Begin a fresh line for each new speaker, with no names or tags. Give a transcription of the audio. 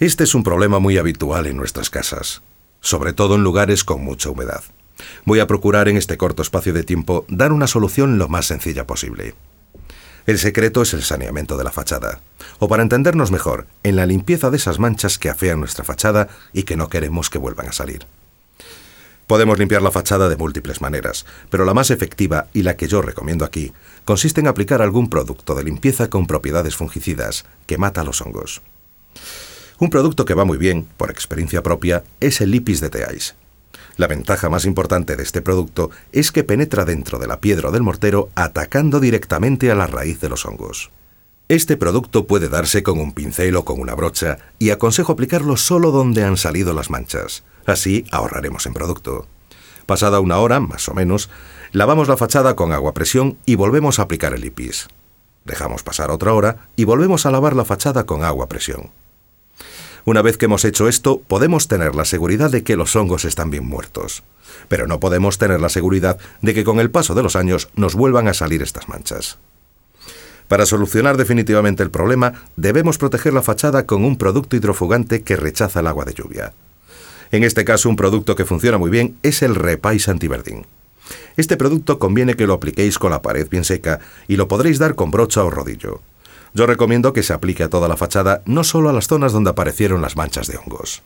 Este es un problema muy habitual en nuestras casas, sobre todo en lugares con mucha humedad. Voy a procurar en este corto espacio de tiempo dar una solución lo más sencilla posible. El secreto es el saneamiento de la fachada, o para entendernos mejor, en la limpieza de esas manchas que afean nuestra fachada y que no queremos que vuelvan a salir. Podemos limpiar la fachada de múltiples maneras, pero la más efectiva y la que yo recomiendo aquí consiste en aplicar algún producto de limpieza con propiedades fungicidas que mata los hongos. Un producto que va muy bien, por experiencia propia, es el Lipis de Teais. La ventaja más importante de este producto es que penetra dentro de la piedra del mortero atacando directamente a la raíz de los hongos. Este producto puede darse con un pincel o con una brocha y aconsejo aplicarlo solo donde han salido las manchas. Así ahorraremos en producto. Pasada una hora, más o menos, lavamos la fachada con agua presión y volvemos a aplicar el lipis. Dejamos pasar otra hora y volvemos a lavar la fachada con agua presión. Una vez que hemos hecho esto, podemos tener la seguridad de que los hongos están bien muertos. Pero no podemos tener la seguridad de que con el paso de los años nos vuelvan a salir estas manchas. Para solucionar definitivamente el problema, debemos proteger la fachada con un producto hidrofugante que rechaza el agua de lluvia. En este caso, un producto que funciona muy bien es el Repais Antiverdín. Este producto conviene que lo apliquéis con la pared bien seca y lo podréis dar con brocha o rodillo. Yo recomiendo que se aplique a toda la fachada, no solo a las zonas donde aparecieron las manchas de hongos.